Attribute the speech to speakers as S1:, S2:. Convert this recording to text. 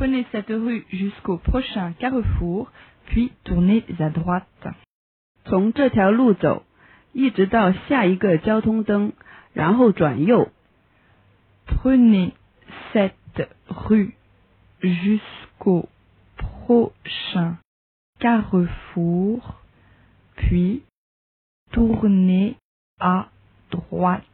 S1: Prenez cette rue jusqu'au prochain carrefour, puis tournez à droite. Prenez cette rue jusqu'au prochain carrefour, puis tournez à droite.